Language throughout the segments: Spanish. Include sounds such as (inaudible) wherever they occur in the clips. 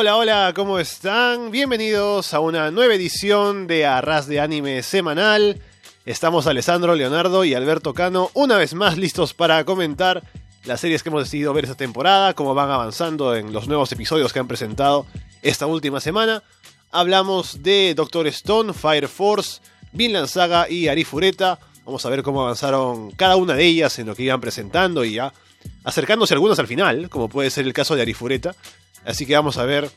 Hola, hola, ¿cómo están? Bienvenidos a una nueva edición de Arras de Anime semanal. Estamos Alessandro, Leonardo y Alberto Cano una vez más listos para comentar las series que hemos decidido ver esta temporada, cómo van avanzando en los nuevos episodios que han presentado esta última semana. Hablamos de Doctor Stone, Fire Force, Vinland Saga y Arifureta. Vamos a ver cómo avanzaron cada una de ellas en lo que iban presentando y ya acercándose algunas al final, como puede ser el caso de Arifureta. Así que vamos a ver,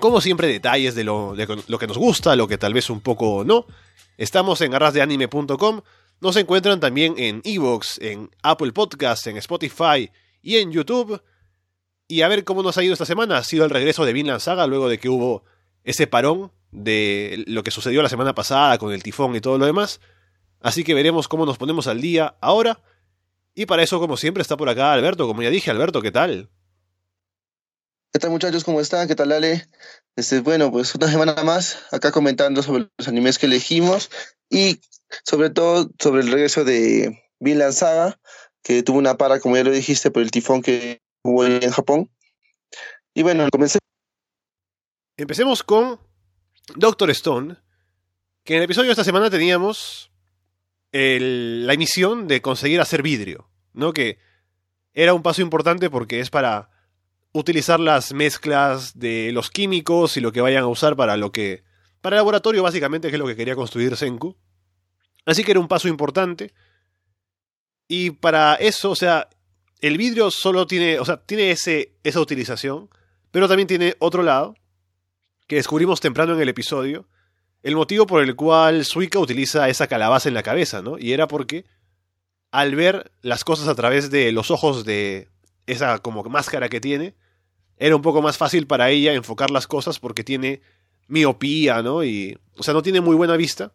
como siempre, detalles de lo, de lo que nos gusta, lo que tal vez un poco no. Estamos en arrasdeanime.com. Nos encuentran también en Evox, en Apple Podcasts, en Spotify y en YouTube. Y a ver cómo nos ha ido esta semana. Ha sido el regreso de Vinland Saga luego de que hubo ese parón de lo que sucedió la semana pasada con el tifón y todo lo demás. Así que veremos cómo nos ponemos al día ahora. Y para eso, como siempre, está por acá Alberto. Como ya dije, Alberto, ¿qué tal? ¿Qué tal muchachos? ¿Cómo están? ¿Qué tal Ale? Este, bueno, pues una semana más acá comentando sobre los animes que elegimos y sobre todo sobre el regreso de Vinland Saga, que tuvo una para, como ya lo dijiste, por el tifón que hubo en Japón. Y bueno, comencé. Empecemos con Doctor Stone, que en el episodio de esta semana teníamos la emisión de conseguir hacer vidrio, ¿no? Que era un paso importante porque es para utilizar las mezclas de los químicos y lo que vayan a usar para lo que. Para el laboratorio, básicamente, que es lo que quería construir Senku. Así que era un paso importante. Y para eso, o sea, el vidrio solo tiene. O sea, tiene ese, esa utilización. Pero también tiene otro lado. Que descubrimos temprano en el episodio. El motivo por el cual Suika utiliza esa calabaza en la cabeza, ¿no? Y era porque. Al ver las cosas a través de los ojos de esa como máscara que tiene, era un poco más fácil para ella enfocar las cosas porque tiene miopía, ¿no? Y, o sea, no tiene muy buena vista.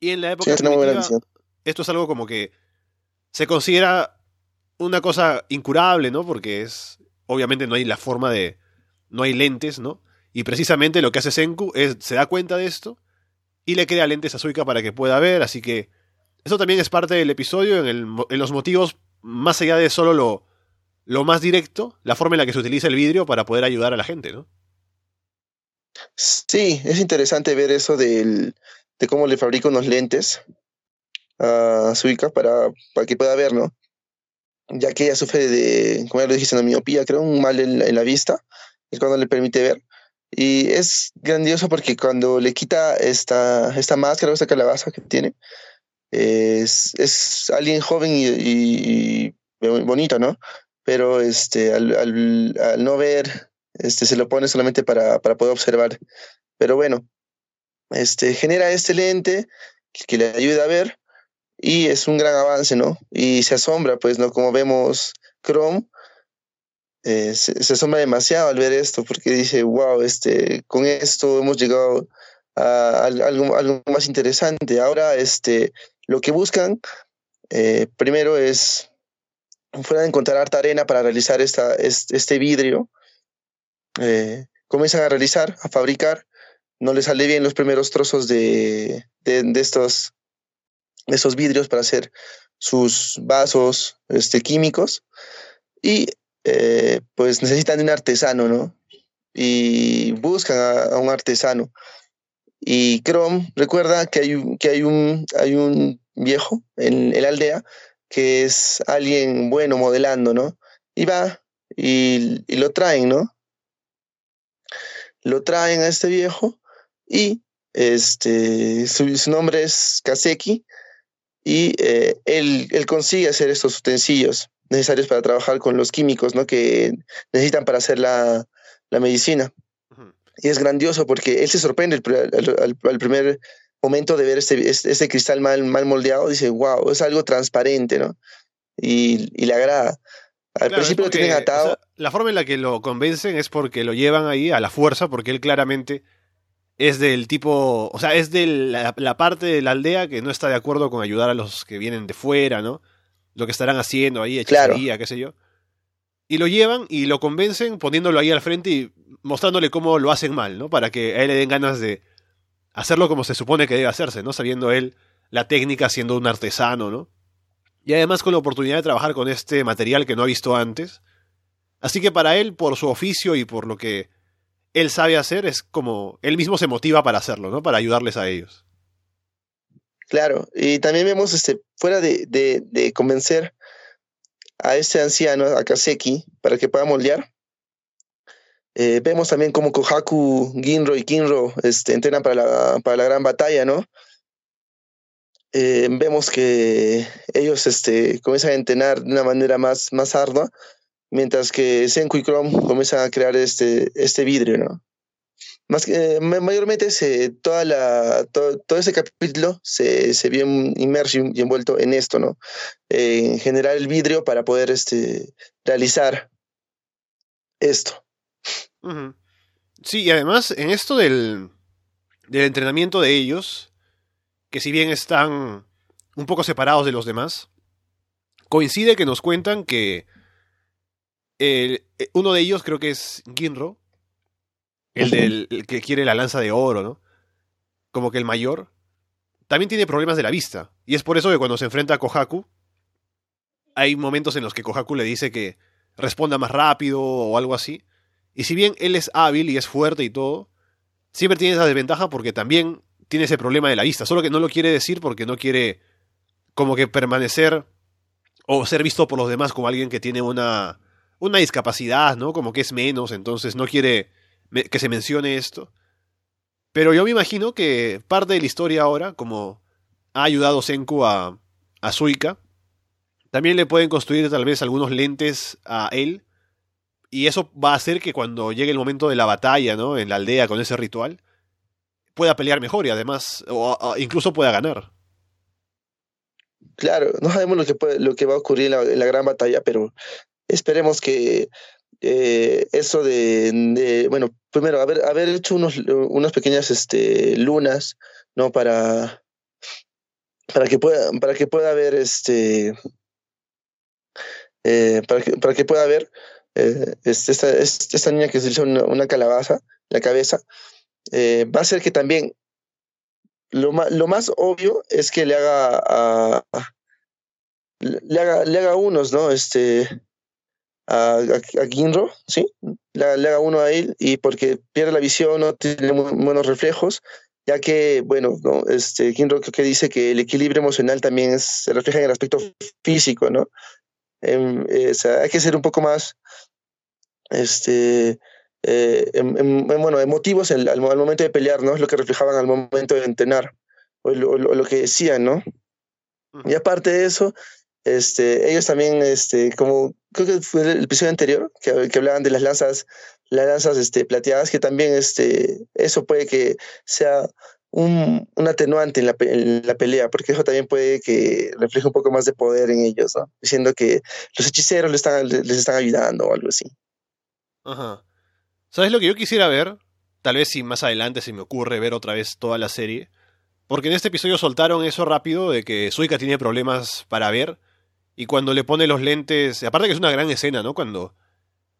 Y en la época sí, esto es algo como que se considera una cosa incurable, ¿no? Porque es, obviamente no hay la forma de, no hay lentes, ¿no? Y precisamente lo que hace Senku es, se da cuenta de esto y le crea lentes a Suika para que pueda ver, así que eso también es parte del episodio en, el, en los motivos, más allá de solo lo, lo más directo, la forma en la que se utiliza el vidrio para poder ayudar a la gente, ¿no? Sí, es interesante ver eso del, de cómo le fabrica unos lentes a Suika para, que pueda ver, ¿no? Ya que ella sufre de, como ya lo dijiste, una miopía, creo, un mal en, la vista, es cuando le permite ver. Y es grandioso porque cuando le quita esta, esta máscara, esta calabaza que tiene, es, es alguien joven y bonito, ¿no? Pero este, al, al, al, no ver, este, se lo pone solamente para, para poder observar. Pero bueno, este, genera este lente que le ayuda a ver y es un gran avance, ¿no? Y se asombra, pues, ¿no? Como vemos Chrome, eh, se, asombra demasiado al ver esto porque dice, wow, este, con esto hemos llegado a, a algo, algo, más interesante. Ahora, este, lo que buscan eh, primero es fuera de encontrar harta arena para realizar esta, este vidrio, eh, comienzan a realizar, a fabricar, no les sale bien los primeros trozos de, de, estos, de estos vidrios para hacer sus vasos este, químicos y eh, pues necesitan un artesano, ¿no? Y buscan a, a un artesano. Y Chrome recuerda que hay, que hay, un, hay un viejo en, en la aldea que es alguien bueno modelando, ¿no? Y va y, y lo traen, ¿no? Lo traen a este viejo y este, su, su nombre es Kaseki y eh, él, él consigue hacer estos utensilios necesarios para trabajar con los químicos, ¿no? Que necesitan para hacer la, la medicina. Y es grandioso porque él se sorprende al, al, al primer momento de ver este, cristal mal, mal moldeado, dice, wow, es algo transparente, ¿no? Y, y le agrada. Al claro, principio porque, lo tienen atado. O sea, la forma en la que lo convencen es porque lo llevan ahí a la fuerza, porque él claramente es del tipo, o sea, es de la, la, parte de la aldea que no está de acuerdo con ayudar a los que vienen de fuera, ¿no? Lo que estarán haciendo ahí, hechicería, claro. qué sé yo. Y lo llevan y lo convencen poniéndolo ahí al frente y mostrándole cómo lo hacen mal, ¿no? Para que a él le den ganas de, hacerlo como se supone que debe hacerse, ¿no? Sabiendo él la técnica siendo un artesano, ¿no? Y además con la oportunidad de trabajar con este material que no ha visto antes. Así que para él, por su oficio y por lo que él sabe hacer, es como él mismo se motiva para hacerlo, ¿no? Para ayudarles a ellos. Claro, y también vemos, este, fuera de, de, convencer a este anciano, a Kaseki, para que pueda moldear, eh, vemos también como Kohaku, Ginro y Kinro este, entrenan para la, para la gran batalla, ¿no? Eh, vemos que ellos este, comienzan a entrenar de una manera más, más ardua, mientras que Senku y Chrome comienzan a crear este, este vidrio, ¿no? Más que, mayormente toda la, todo, todo ese capítulo se, se vio inmerso y envuelto en esto, ¿no? Eh, en generar el vidrio para poder este, realizar esto. Sí, y además en esto del, del entrenamiento de ellos, que si bien están un poco separados de los demás, coincide que nos cuentan que el, eh, uno de ellos creo que es Ginro, el, del, el que quiere la lanza de oro, ¿no? Como que el mayor, también tiene problemas de la vista. Y es por eso que cuando se enfrenta a Kohaku, hay momentos en los que Kohaku le dice que responda más rápido o algo así. Y si bien él es hábil y es fuerte y todo, siempre tiene esa desventaja porque también tiene ese problema de la vista. Solo que no lo quiere decir porque no quiere como que permanecer o ser visto por los demás como alguien que tiene una, una discapacidad, ¿no? Como que es menos, entonces no quiere que se mencione esto. Pero yo me imagino que parte de la historia ahora, como ha ayudado Senku a, a Suika, también le pueden construir tal vez algunos lentes a él y eso va a hacer que cuando llegue el momento de la batalla, ¿no? En la aldea con ese ritual, pueda pelear mejor y además, o, incluso pueda ganar. Claro, no sabemos lo que, lo que va a ocurrir en la, gran batalla, pero esperemos que eh, eso de, bueno, primero, haber, haber hecho unos, unas pequeñas este, lunas, ¿no? Para, para, que, pueda, para que pueda haber, este, eh, para, que, para que pueda haber eh, esta, esta, niña que se hizo una, calabaza la cabeza, eh, va a ser que también lo, lo más obvio es que le haga a, le haga, le haga unos, ¿no? Este, a, a, Ginro, ¿sí? Le, haga uno a él y porque pierde la visión, no tiene buenos reflejos, ya que, bueno, ¿no? este, Ginro que dice que el equilibrio emocional también se refleja en el aspecto físico, ¿no? Em, eh, o sea, hay que ser un poco más este, eh, bueno, emotivos al, momento de pelear, ¿no? Es lo que reflejaban al momento de entrenar, o lo, que decían, ¿no? Y aparte de eso, este, ellos también, este, como creo que fue el episodio anterior, que, que hablaban de las lanzas, las lanzas este, plateadas, que también este, eso puede que sea un, un atenuante en la, en la, pelea, porque eso también puede que refleje un poco más de poder en ellos, ¿no? Diciendo que los hechiceros les están, les están ayudando o algo así. Ajá. ¿Sabes lo que yo quisiera ver? Tal vez si más adelante se me ocurre ver otra vez toda la serie. Porque en este episodio soltaron eso rápido de que Suika tiene problemas para ver. Y cuando le pone los lentes. Aparte que es una gran escena, ¿no? Cuando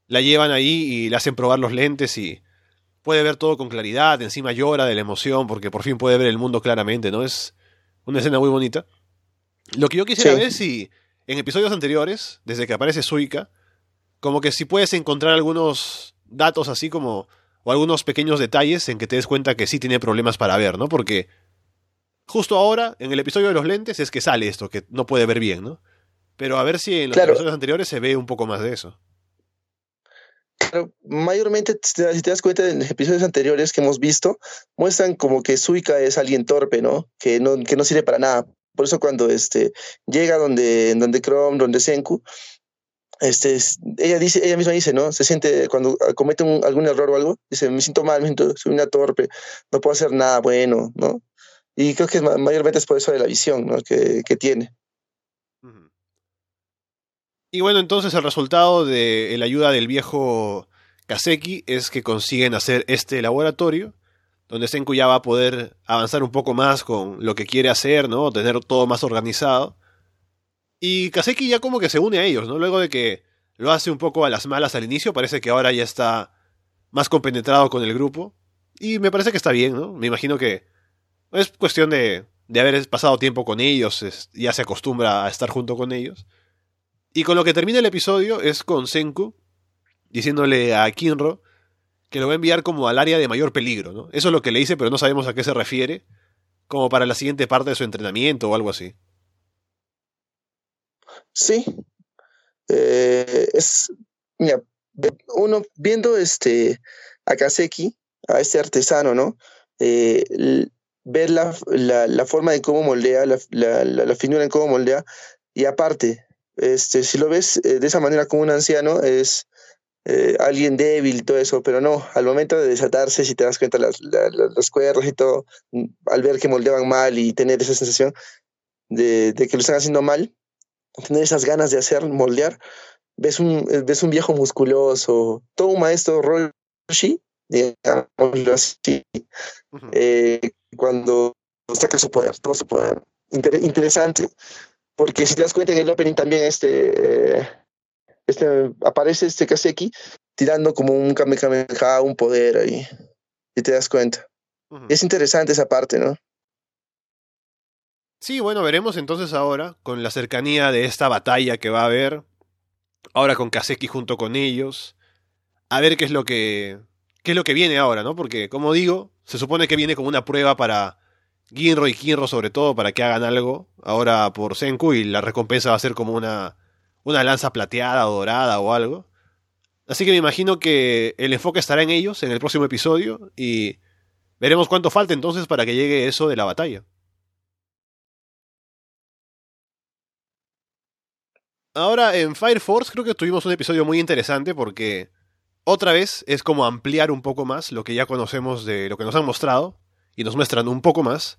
la llevan ahí y le hacen probar los lentes y puede ver todo con claridad. Encima llora de la emoción porque por fin puede ver el mundo claramente, ¿no? Es una escena muy bonita. Lo que yo quisiera ver si en episodios anteriores, desde que aparece Suika, como que si puedes encontrar algunos datos así como o algunos pequeños detalles en que te des cuenta que sí tiene problemas para ver, ¿no? Porque justo ahora, en el episodio de los lentes, es que sale esto, que no puede ver bien, ¿no? Pero a ver si en los episodios anteriores se ve un poco más de eso. Claro, mayormente, si te das cuenta, en episodios anteriores que hemos visto, muestran como que Suika es alguien torpe, ¿no? Que no, que no sirve para nada. Por eso cuando este, llega donde, donde Chrome, donde Senku, este, ella dice, ella misma dice, ¿no? Se siente cuando comete algún error o algo, dice, me siento mal, me siento, soy una torpe, no puedo hacer nada bueno, ¿no? Y creo que mayormente es por eso de la visión, ¿no? Que, que tiene. Y bueno, entonces el resultado de la ayuda del viejo Kaseki es que consiguen hacer este laboratorio, donde Senku ya va a poder avanzar un poco más con lo que quiere hacer, ¿no? Tener todo más organizado. Y Kaseki ya como que se une a ellos, ¿no? Luego de que lo hace un poco a las malas al inicio, parece que ahora ya está más compenetrado con el grupo. Y me parece que está bien, ¿no? Me imagino que es cuestión de, de haber pasado tiempo con ellos, ya se acostumbra a estar junto con ellos. Y con lo que termina el episodio es con Senku diciéndole a Kinro que lo va a enviar como al área de mayor peligro, ¿no? Eso es lo que le dice, pero no sabemos a qué se refiere, como para la siguiente parte de su entrenamiento o algo así. Sí. Eh, es, uno viendo este a Kaseki, a este artesano, ¿no? Eh, ver la, la, forma de cómo moldea, la, la, finura en cómo moldea, y aparte, este, si lo ves eh, de esa manera como un anciano, es eh, alguien débil todo eso, pero no, al momento de desatarse, si te das cuenta, las, las, cuerdas y todo, mm, al ver que moldeaban mal y tener esa sensación de, de que lo están haciendo mal, tener esas ganas de hacer, moldear, ves un, ves un viejo musculoso, todo un maestro Roshi, digámoslo así, eh, cuando saca su poder, todo su poder. interesante, porque si te das cuenta en el opening también este, eh, este aparece este Kaseki tirando como un Kamehameha, un poder ahí, y te das cuenta. Es interesante esa parte, ¿no? Sí, bueno, veremos entonces ahora, con la cercanía de esta batalla que va a haber, ahora con Kaseki junto con ellos, a ver qué es lo que qué es lo que viene ahora, ¿no? Porque, como digo, se supone que viene como una prueba para Ginro y Kinro, sobre todo, para que hagan algo ahora por Senku y la recompensa va a ser como una, una lanza plateada o dorada o algo. Así que me imagino que el enfoque estará en ellos en el próximo episodio y veremos cuánto falta entonces para que llegue eso de la batalla. Ahora en Fire Force creo que tuvimos un episodio muy interesante porque otra vez es como ampliar un poco más lo que ya conocemos de lo que nos han mostrado y nos muestran un poco más.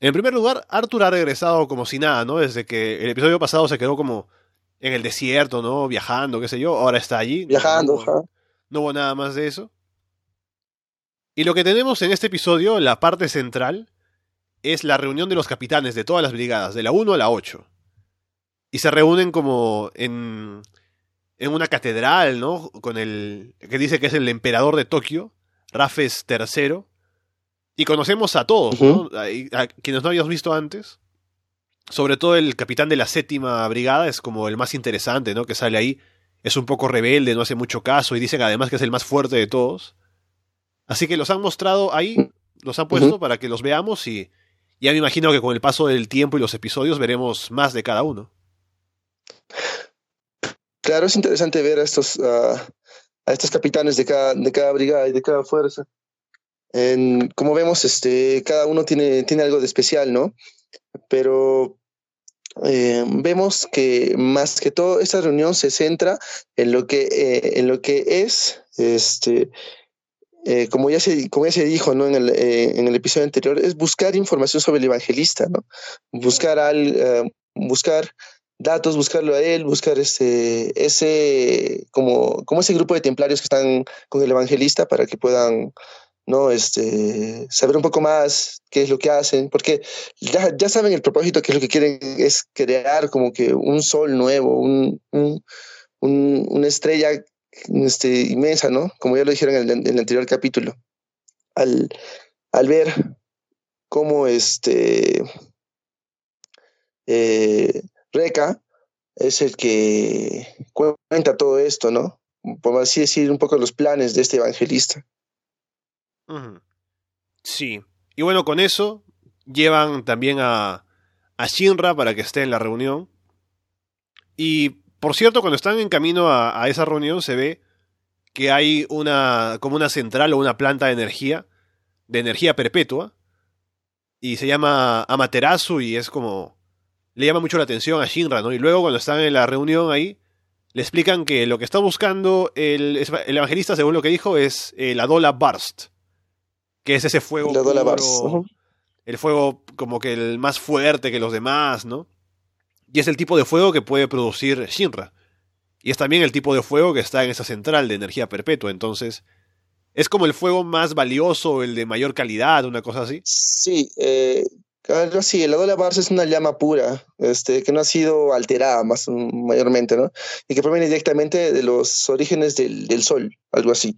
En primer lugar, Arthur ha regresado como si nada, ¿no? Desde que el episodio pasado se quedó como en el desierto, ¿no? Viajando, qué sé yo. Ahora está allí. Viajando, no, no hubo nada más de eso. Y lo que tenemos en este episodio, la parte central, es la reunión de los capitanes de todas las brigadas, de la 1 a la 8. Y se reúnen como en en una catedral, ¿no? Con el que dice que es el emperador de Tokio, Rafes III. Y conocemos a todos, ¿no? A, quienes no habíamos visto antes. Sobre todo el capitán de la séptima brigada es como el más interesante, ¿no? Que sale ahí. Es un poco rebelde, no hace mucho caso y dicen además que es el más fuerte de todos. Así que los han mostrado ahí, los han puesto para que los veamos y ya me imagino que con el paso del tiempo y los episodios veremos más de cada uno. Claro, es interesante ver a estos, a estos capitanes de cada, de cada brigada y de cada fuerza. Como vemos, este, cada uno tiene, tiene algo de especial, ¿no? Pero eh, vemos que más que todo esta reunión se centra en lo que, eh, en lo que es, este, eh, como, ya se, como ya dijo ¿no? en, el, en el episodio anterior, es buscar información sobre el evangelista, ¿no? Buscar, al, buscar datos, buscarlo a él, buscar ese, ese, como, como ese grupo de templarios que están con el evangelista para que puedan, ¿no? Este, saber un poco más qué es lo que hacen, porque ya, ya saben el propósito, que es lo que quieren es crear como que un sol nuevo, un, un, una estrella este, inmensa, ¿no? Como ya lo dijeron en el, anterior capítulo. Al, al ver cómo este... Eh, Reca es el que cuenta todo esto, ¿no? Por así decir, un poco los planes de este evangelista. Sí. Y bueno, con eso llevan también a, a Shinra para que esté en la reunión. Y por cierto, cuando están en camino a, esa reunión se ve que hay una como una central o una planta de energía, de energía perpetua, y se llama Amaterasu y es como le llama mucho la atención a Shinra, ¿no? Y luego cuando están en la reunión ahí, le explican que lo que está buscando el, el evangelista, según lo que dijo, es eh, la Dola Burst, que es ese fuego. El fuego como que el más fuerte que los demás, ¿no? Y es el tipo de fuego que puede producir Shinra. Y es también el tipo de fuego que está en esa central de energía perpetua. Entonces, es como el fuego más valioso, el de mayor calidad, una cosa así. Sí, eh, Algo así, el Adola Bars es una llama pura, este, que no ha sido alterada más mayormente, ¿no? Y que proviene directamente de los orígenes del, del Sol, algo así.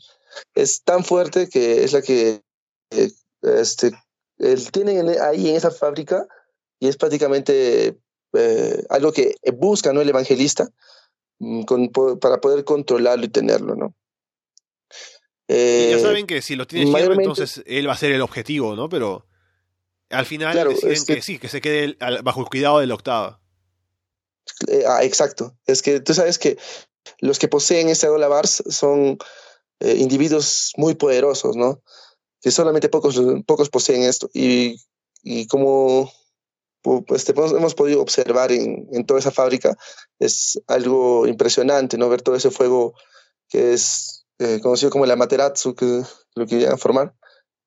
Es tan fuerte que es la que eh, este, tienen ahí en esa fábrica y es prácticamente eh, algo que busca ¿no? el evangelista mm, con, para poder controlarlo y tenerlo, ¿no? y ya saben que si lo tiene Shinra, entonces él va a ser el objetivo, ¿no? Pero al final deciden que, sí, que se quede bajo el cuidado del octava. ah, exacto. Es que tú sabes que los que poseen este Bars son individuos muy poderosos, ¿no? Que solamente pocos, pocos poseen esto. Y, y como pues, hemos podido observar en, en, toda esa fábrica, es algo impresionante, ¿no? Ver todo ese fuego que es eh, conocido como el Amaterasu, que lo querían formar.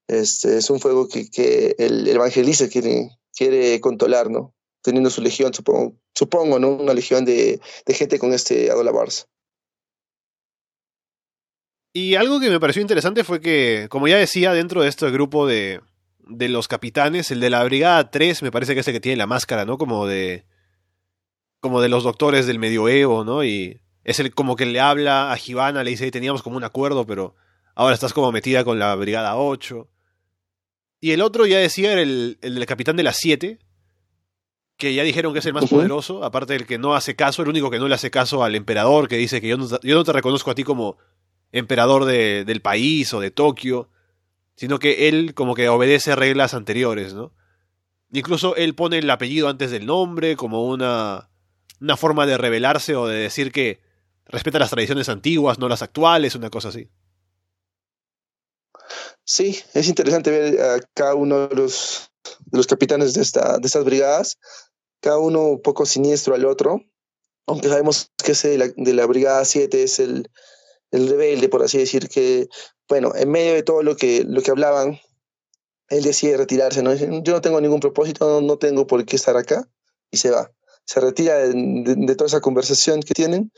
Este, es un fuego que, que el, evangelista quiere, quiere controlar, ¿no? Teniendo su legión, supongo, supongo ¿no? Una legión de, de gente con este Adola Bars. Y algo que me pareció interesante fue que, como ya decía, dentro de este grupo de, de los capitanes, el de la Brigada 3 me parece que es el que tiene la máscara, ¿no? Como de. Como de los doctores del medioevo, ¿no? Y es el como que le habla a Givana, le dice, teníamos como un acuerdo, pero ahora estás como metida con la Brigada 8. Y el otro ya decía era el, el del capitán de las 7, que ya dijeron que es el más poderoso, aparte del que no hace caso, el único que no le hace caso al emperador, que dice que yo no, yo no te reconozco a ti como emperador de, del país o de Tokio, sino que él como que obedece reglas anteriores, ¿no? Incluso él pone el apellido antes del nombre como una, una forma de rebelarse o de decir que respeta las tradiciones antiguas, no las actuales, una cosa así. Sí, es interesante ver a cada uno de los, de los capitanes de, esta, de estas brigadas, cada uno un poco siniestro al otro, aunque sabemos que ese de la, de la Brigada 7 es el, el rebelde, por así decir, que, bueno, en medio de todo lo que, lo que hablaban, él decide retirarse, ¿no? Yo no tengo ningún propósito, no, tengo por qué estar acá, y se va. Se retira de, toda esa conversación que tienen.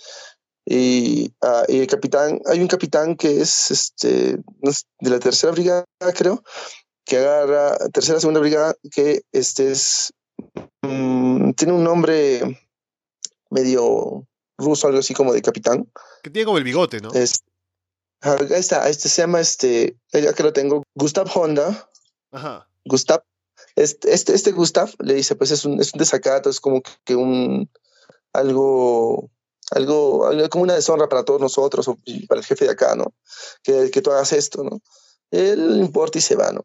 Y, ah, y, el capitán, hay un capitán que es este, de la tercera brigada, creo, que agarra, tercera, segunda brigada, que este es, mm, tiene un nombre medio ruso, algo así como de capitán. Que tiene como el bigote, ¿no? Es, ahí está, este se llama, este, ya que lo tengo, Gustav Honda. Ajá. Gustav, este, este, este Gustav le dice, pues es un, es un desacato, es como que un, algo, algo, algo como una deshonra para todos nosotros o para el jefe de acá, ¿no? Que, que tú hagas esto, ¿no? Él importa y se va, ¿no?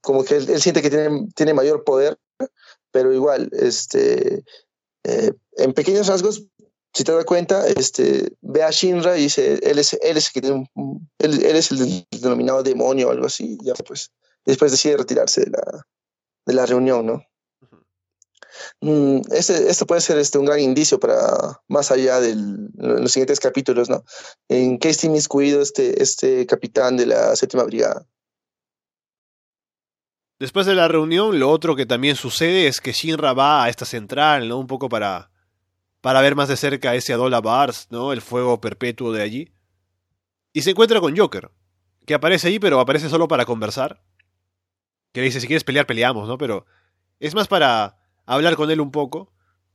Como que él, siente que tiene, tiene mayor poder, pero igual, este, eh, en pequeños rasgos si te das cuenta, este, ve a Shinra y dice, él es, él es, él, él es el denominado demonio o algo así, ya pues, después decide retirarse de la, de la reunión, ¿no? Mm, este, esto puede ser este, un gran indicio para más allá de los siguientes capítulos, ¿no? En qué está inmiscuido este, este capitán de la séptima brigada. Después de la reunión, lo otro que también sucede es que Shinra va a esta central, ¿no? Un poco para para ver más de cerca ese Adola Bars, ¿no? El fuego perpetuo de allí. Y se encuentra con Joker, que aparece ahí, pero aparece solo para conversar. Que le dice, si quieres pelear, peleamos, ¿no? Pero es más para hablar con él un poco.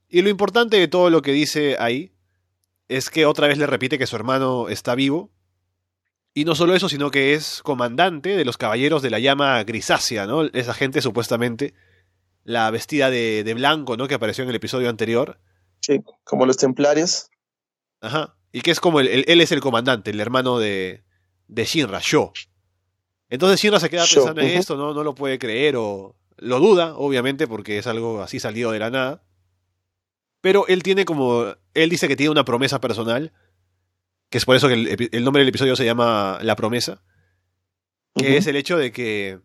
Y lo importante de todo lo que dice ahí es que otra vez le repite que su hermano está vivo. Y no solo eso, sino que es comandante de los caballeros de la llama grisácea, ¿no? Esa gente supuestamente, la vestida de, de blanco, ¿no? Que apareció en el episodio anterior Sí, como los templarios. Ajá. Y que es como el, él es el comandante, el hermano de, de Shinra, Yo. Entonces Shinra se queda pensando en esto, ¿no? no lo puede creer o lo duda, obviamente, porque es algo así salido de la nada. Pero él tiene como. Él dice que tiene una promesa personal. Que es por eso que el, nombre del episodio se llama La promesa. Que es el hecho de que.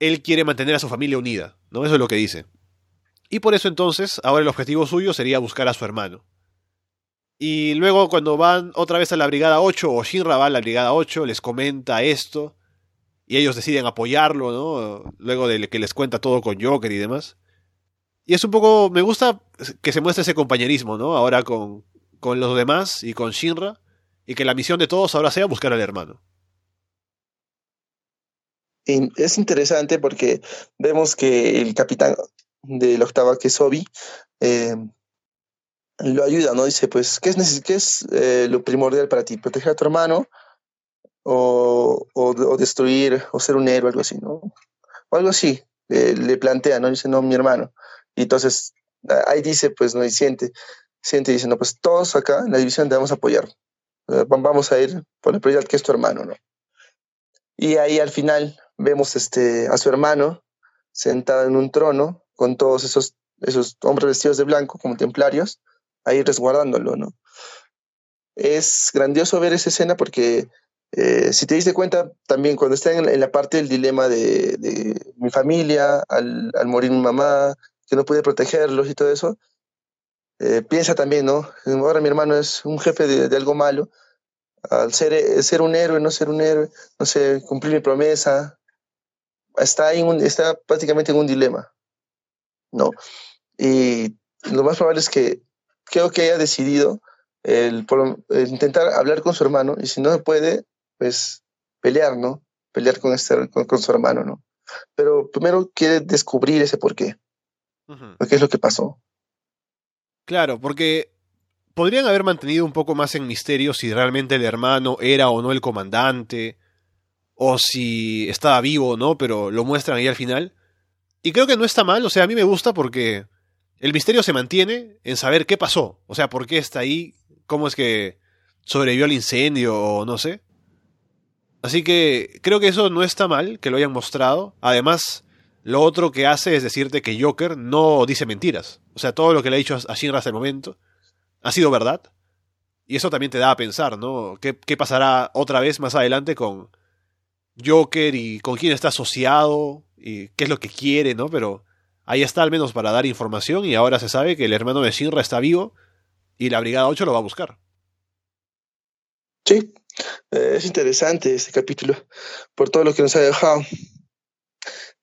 Él quiere mantener a su familia unida, ¿no? Eso es lo que dice. Y por eso entonces, ahora el objetivo suyo sería buscar a su hermano. Y luego cuando van otra vez a la Brigada 8, o Shinra va a la Brigada 8, les comenta esto, y ellos deciden apoyarlo, ¿no? Luego de que les cuenta todo con Joker y demás. Y es un poco, me gusta que se muestre ese compañerismo, ¿no? Ahora con, con los demás y con Shinra, y que la misión de todos ahora sea buscar al hermano. Es interesante porque vemos que el capitán de la octava, que es Obi, eh, lo ayuda, ¿no? Dice, pues, ¿qué es, qué es eh, lo primordial para ti? ¿Proteger a tu hermano? O, o, destruir, o ser un héroe, algo así, ¿no? O algo así, le plantea, ¿no? Dice, no, mi hermano. Y entonces, ahí dice, pues, no, y siente, siente, dice, no, pues todos acá en la división debemos apoyar. eh, vamos a ir por la prioridad que es tu hermano, ¿no? Y ahí al final vemos este, a su hermano sentado en un trono con todos esos, esos hombres vestidos de blanco como templarios, ahí resguardándolo, ¿no? Es grandioso ver esa escena porque eh, si te diste cuenta, también cuando está en, la parte del dilema de, mi familia, al, morir mi mamá, que no pude protegerlos y todo eso, eh, piensa también, ¿no? Ahora mi hermano es un jefe de, algo malo, al ser, ser un héroe, no ser un héroe, no sé, cumplir mi promesa, está, en está prácticamente en un dilema, ¿no? Y lo más probable es que creo que haya decidido el, intentar hablar con su hermano y si no se puede, pues pelear, ¿no? Pelear con, este, con, su hermano, ¿no? Pero primero quiere descubrir ese por qué. ¿Qué es lo que pasó? Claro, porque podrían haber mantenido un poco más en misterio si realmente el hermano era o no el comandante, o si estaba vivo o no, pero lo muestran ahí al final. Y creo que no está mal, o sea, a mí me gusta porque el misterio se mantiene en saber qué pasó, o sea, por qué está ahí, cómo es que sobrevivió al incendio o no sé. Así que creo que eso no está mal, que lo hayan mostrado. Además, lo otro que hace es decirte que Joker no dice mentiras. O sea, todo lo que le ha dicho a Shinra hasta el momento ha sido verdad. Y eso también te da a pensar, ¿no? ¿Qué, qué pasará otra vez más adelante con Joker y con quién está asociado y qué es lo que quiere, ¿no? Pero ahí está al menos para dar información y ahora se sabe que el hermano de Shinra está vivo y la Brigada 8 lo va a buscar. Sí, eh, es interesante este capítulo por todo lo que nos ha dejado.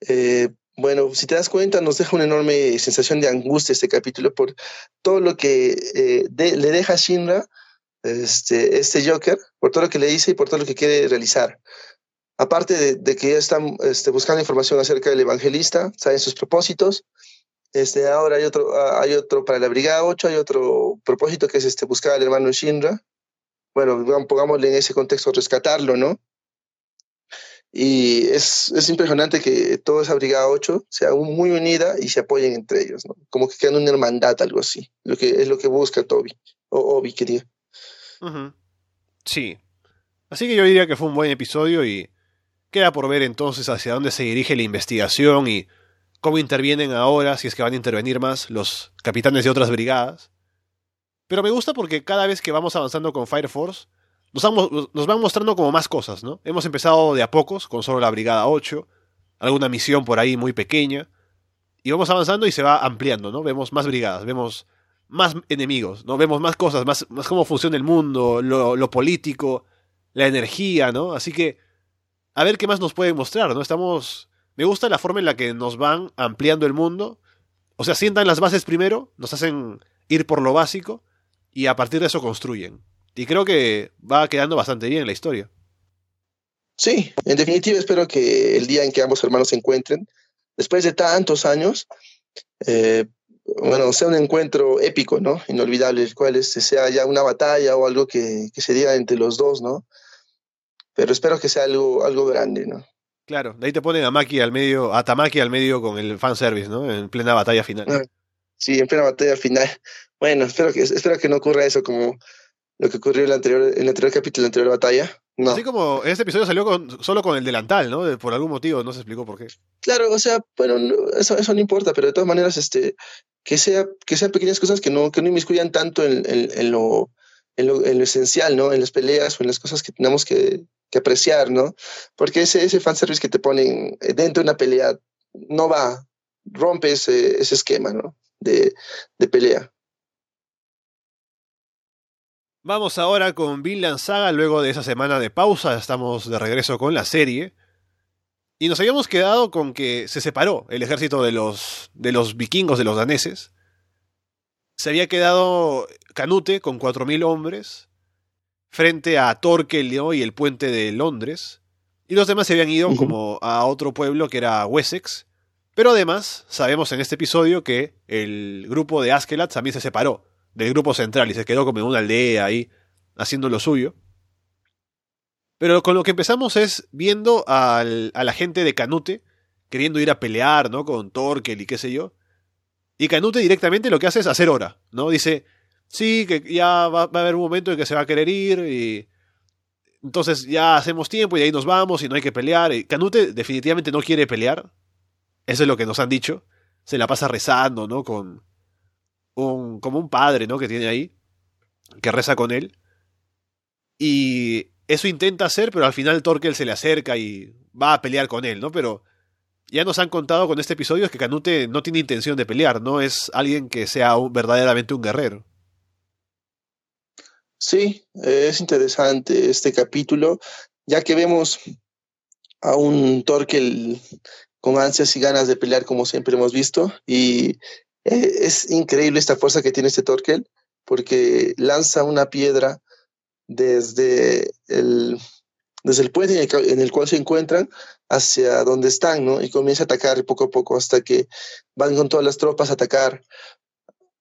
Eh, bueno, si te das cuenta, nos deja una enorme sensación de angustia este capítulo por todo lo que eh, le deja a Shinra este, este Joker, por todo lo que le dice y por todo lo que quiere realizar. Aparte de, que ya están este, buscando información acerca del evangelista, saben sus propósitos. Este, ahora hay otro, ah, hay otro para la Brigada 8, hay otro propósito que es este, buscar al hermano Shinra, bueno, pongámosle en ese contexto, rescatarlo, ¿no? Y es, es impresionante que toda esa Brigada 8 sea muy unida y se apoyen entre ellos, ¿no? Como que quedan una hermandad, algo así. Lo que, es lo que busca Toby, o Obi, quería. Sí. Así que yo diría que fue un buen episodio y queda por ver entonces hacia dónde se dirige la investigación y cómo intervienen ahora, si es que van a intervenir más, los capitanes de otras brigadas. Pero me gusta porque cada vez que vamos avanzando con Fire Force, nos, van mostrando como más cosas, ¿no? Hemos empezado de a pocos, con solo la Brigada 8, alguna misión por ahí muy pequeña, y vamos avanzando y se va ampliando, ¿no? Vemos más brigadas, vemos más enemigos, ¿no? Vemos más cosas, más, cómo funciona el mundo, lo político, la energía, ¿no? Así que, a ver qué más nos pueden mostrar, ¿no? Estamos... Me gusta la forma en la que nos van ampliando el mundo. O sea, sientan las bases primero, nos hacen ir por lo básico, y a partir de eso construyen. Y creo que va quedando bastante bien la historia. Sí, en definitiva espero que el día en que ambos hermanos se encuentren, después de tantos años, eh, bueno, sea un encuentro épico, ¿no? Inolvidable, el cual sea ya una batalla o algo que se diga entre los dos, ¿no? Pero espero que sea algo, algo grande, ¿no? Claro, de ahí te ponen a Maki al medio, a Tamaki al medio con el fanservice, ¿no? En plena batalla final. Ah, sí, en plena batalla final. Bueno, espero que, espero que no ocurra eso como lo que ocurrió en el anterior, en el anterior capítulo, en la anterior batalla. No. Así como este episodio salió con, solo con el delantal, ¿no? Por algún motivo, no se explicó por qué. Claro, o sea, bueno, eso, eso no importa, pero de todas maneras, este, que, sea, que sean pequeñas cosas que no, que no inmiscuyan tanto en, en, lo, en, lo, en, lo, esencial, ¿no? En las peleas o en las cosas que tenemos que, que apreciar, ¿no? Porque ese, ese fanservice que te ponen dentro de una pelea no va, rompe ese, ese esquema, ¿no? De, de pelea. Vamos ahora con Vinland Saga, luego de esa semana de pausa, estamos de regreso con la serie. Y nos habíamos quedado con que se separó el ejército de los, de los vikingos, de los daneses. Se había quedado Canute con 4.000 hombres frente a Torquel y el puente de Londres. Y los demás se habían ido como a otro pueblo que era Wessex. Pero además, sabemos en este episodio que el grupo de Askelat también se separó del grupo central y se quedó como en una aldea ahí haciendo lo suyo. Pero con lo que empezamos es viendo al, a la gente de Canute queriendo ir a pelear, ¿no? Con Torkel y qué sé yo. Y Canute directamente lo que hace es hacer hora, ¿no? Dice, sí, que ya va, a haber un momento en que se va a querer ir y entonces ya hacemos tiempo y ahí nos vamos y no hay que pelear. Canute definitivamente no quiere pelear. Eso es lo que nos han dicho. Se la pasa rezando, ¿no? Con un, como un padre, ¿no? Que tiene ahí, que reza con él. Y eso intenta hacer, pero al final Torkel se le acerca y va a pelear con él, ¿no? Pero ya nos han contado con este episodio que Canute no tiene intención de pelear, no es alguien que sea verdaderamente un guerrero. Sí, es interesante este capítulo, ya que vemos a un Torkel con ansias y ganas de pelear como siempre hemos visto, y eh, es increíble esta fuerza que tiene este Torkel, porque lanza una piedra desde el, desde el puente en el, cual se encuentran hacia donde están, ¿no? Y comienza a atacar poco a poco hasta que van con todas las tropas a atacar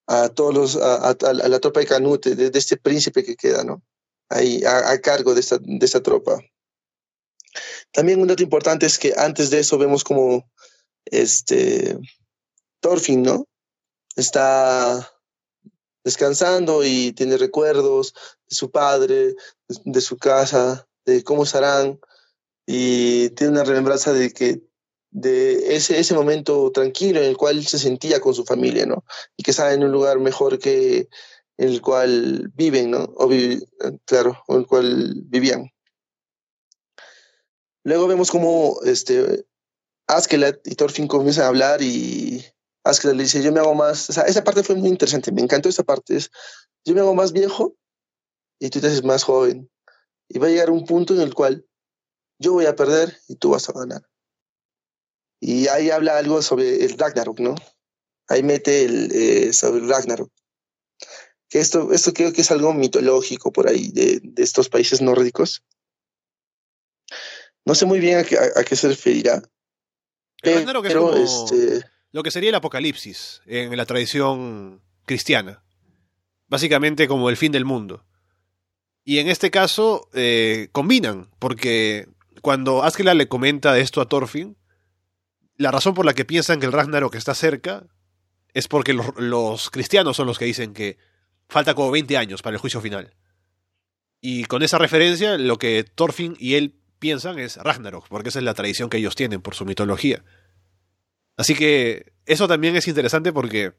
a todos los, a, la tropa de Canute, de, este príncipe que queda, ¿no? Ahí, a, cargo de esta, de esta tropa. También un dato importante es que antes de eso vemos como este Thorfinn, ¿no? Está descansando y tiene recuerdos de su padre, de su casa, de cómo estarán, y tiene una remembranza de que de ese, ese momento tranquilo en el cual se sentía con su familia, ¿no? Y que estaba en un lugar mejor que el cual viven, ¿no? O claro, el cual vivían. Luego vemos cómo este, y Thorfinn comienzan a hablar y Askeladd le dice, yo me hago más, o sea, esa parte fue muy interesante, me encantó esa parte, es, yo me hago más viejo y tú te haces más joven. Y va a llegar un punto en el cual yo voy a perder y tú vas a ganar. Y ahí habla algo sobre el Ragnarok, ¿no? Ahí mete el, eh, sobre el Ragnarok. Que esto, esto creo que es algo mitológico por ahí de, de estos países nórdicos. No sé muy bien a qué, a, qué se referirá. El Ragnarok pero, es como este... lo que sería el apocalipsis en la tradición cristiana. Básicamente como el fin del mundo. Y en este caso eh, combinan, porque cuando Askeladd le comenta esto a Thorfinn, la razón por la que piensan que el Ragnarok está cerca es porque los, cristianos son los que dicen que falta como 20 años para el juicio final. Y con esa referencia, lo que Thorfinn y él piensan es Ragnarok, porque esa es la tradición que ellos tienen por su mitología. Así que eso también es interesante porque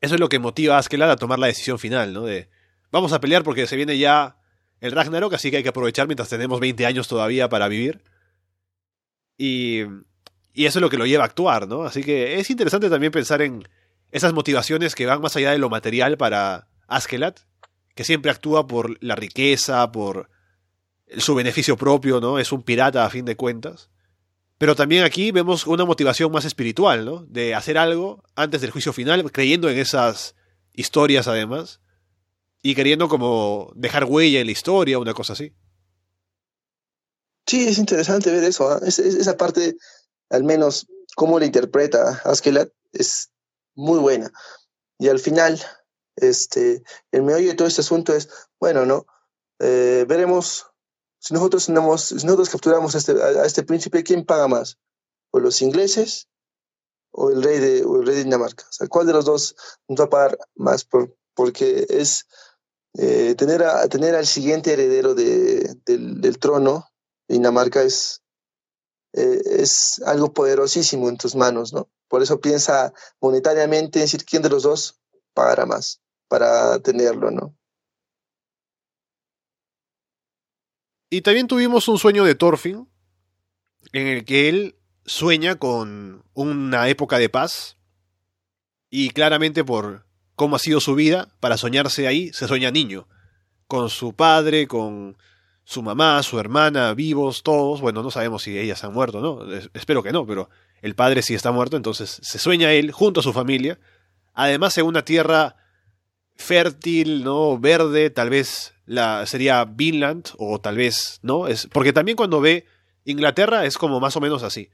eso es lo que motiva a Askeladd a tomar la decisión final, ¿no? De vamos a pelear porque se viene ya el Ragnarok, así que hay que aprovechar mientras tenemos 20 años todavía para vivir. Y, y eso es lo que lo lleva a actuar, ¿no? Así que es interesante también pensar en esas motivaciones que van más allá de lo material para Askeladd, que siempre actúa por la riqueza, por su beneficio propio, ¿no? Es un pirata a fin de cuentas. Pero también aquí vemos una motivación más espiritual, ¿no? De hacer algo antes del juicio final, creyendo en esas historias además, y queriendo como dejar huella en la historia, una cosa así. Sí, es interesante ver eso. ¿ah? esa parte, al menos cómo la interpreta Askeladd, es muy buena. Y al final, este, el meollo de todo este asunto es, bueno, ¿no? Eh, veremos si nosotros, tenemos, si nosotros capturamos a este, a este príncipe, ¿quién paga más? ¿O los ingleses o el rey de, o el rey de Dinamarca? O sea, ¿cuál de los dos nos va a pagar más? Por, porque es eh, tener, a, tener al siguiente heredero de, del, trono de Dinamarca es, eh, es algo poderosísimo en tus manos, ¿no? Por eso piensa monetariamente en decir quién de los dos pagará más para tenerlo, ¿no? Y también tuvimos un sueño de Thorfinn, en el que él sueña con una época de paz, y claramente por cómo ha sido su vida, para soñarse ahí, se sueña niño, con su padre, con su mamá, su hermana, vivos, todos, bueno, no sabemos si ellas han muerto, ¿no? Espero que no, pero el padre sí está muerto, entonces se sueña él junto a su familia, además en una tierra fértil, ¿no? Verde, tal vez la sería Vinland o tal vez, ¿no? Es porque también cuando ve Inglaterra es como más o menos así.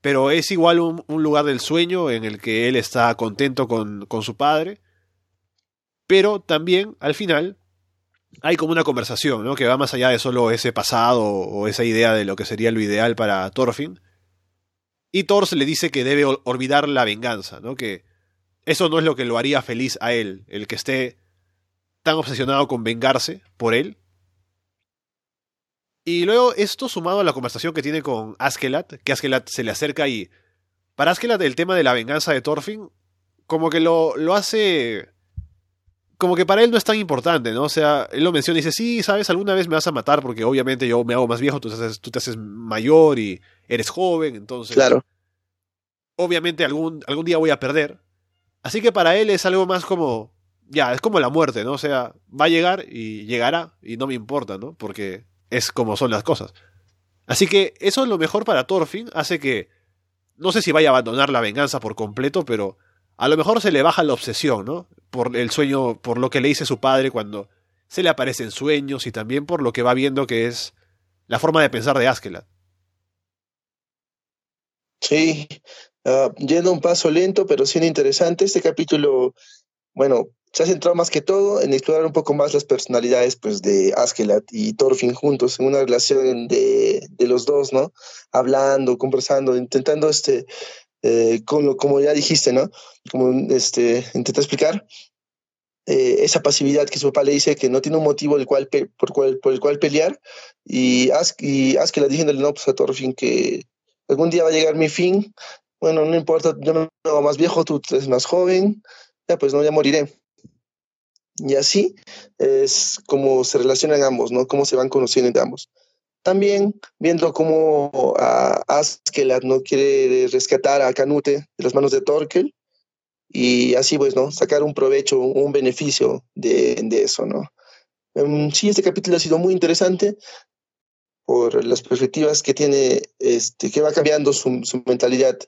Pero es igual un, un lugar del sueño en el que él está contento con, con su padre pero también, al final, hay como una conversación, ¿no? Que va más allá de solo ese pasado o esa idea de lo que sería lo ideal para Thorfinn. Y Thor le dice que debe olvidar la venganza, ¿no? Que eso no es lo que lo haría feliz a él, el que esté tan obsesionado con vengarse por él. Y luego esto sumado a la conversación que tiene con Askelat, que Askelat se le acerca y para Askelat el tema de la venganza de Thorfinn como que lo, lo hace como que para él no es tan importante, ¿no? O sea, él lo menciona y dice, sí, sabes, alguna vez me vas a matar porque obviamente yo me hago más viejo, tú te haces, tú te haces mayor y eres joven, entonces... Claro. Obviamente algún, algún día voy a perder. Así que para él es algo más como, ya, es como la muerte, ¿no? O sea, va a llegar y llegará y no me importa, ¿no? Porque es como son las cosas. Así que eso es lo mejor para Thorfinn, hace que, no sé si vaya a abandonar la venganza por completo, pero a lo mejor se le baja la obsesión, ¿no? Por el sueño, por lo que le dice su padre cuando se le aparecen sueños y también por lo que va viendo que es la forma de pensar de Askeladd. Sí, uh, yendo un paso lento, pero siendo interesante, este capítulo, bueno, se ha centrado más que todo en explorar un poco más las personalidades pues, de Askeladd y Thorfinn juntos, en una relación de, de los dos, ¿no? Hablando, conversando, intentando este, eh, como, como, ya dijiste, ¿no? Como este, intenté explicar, eh, esa pasividad que su papá le dice que no tiene un motivo el cual por, cual, el cual pelear, y haz, y haz que la diciéndole no, pues a Thorfinn que algún día va a llegar mi fin, bueno, no importa, yo me hago más viejo, tú eres más joven, ya pues no, ya moriré. Y así es como se relacionan ambos, ¿no? Cómo se van conociendo entre ambos. También viendo cómo uh, no quiere rescatar a Canute de las manos de Torkel y así pues, ¿no? Sacar un provecho, un beneficio de, eso, ¿no? Um, sí, este capítulo ha sido muy interesante por las perspectivas que tiene, este, que va cambiando su, mentalidad.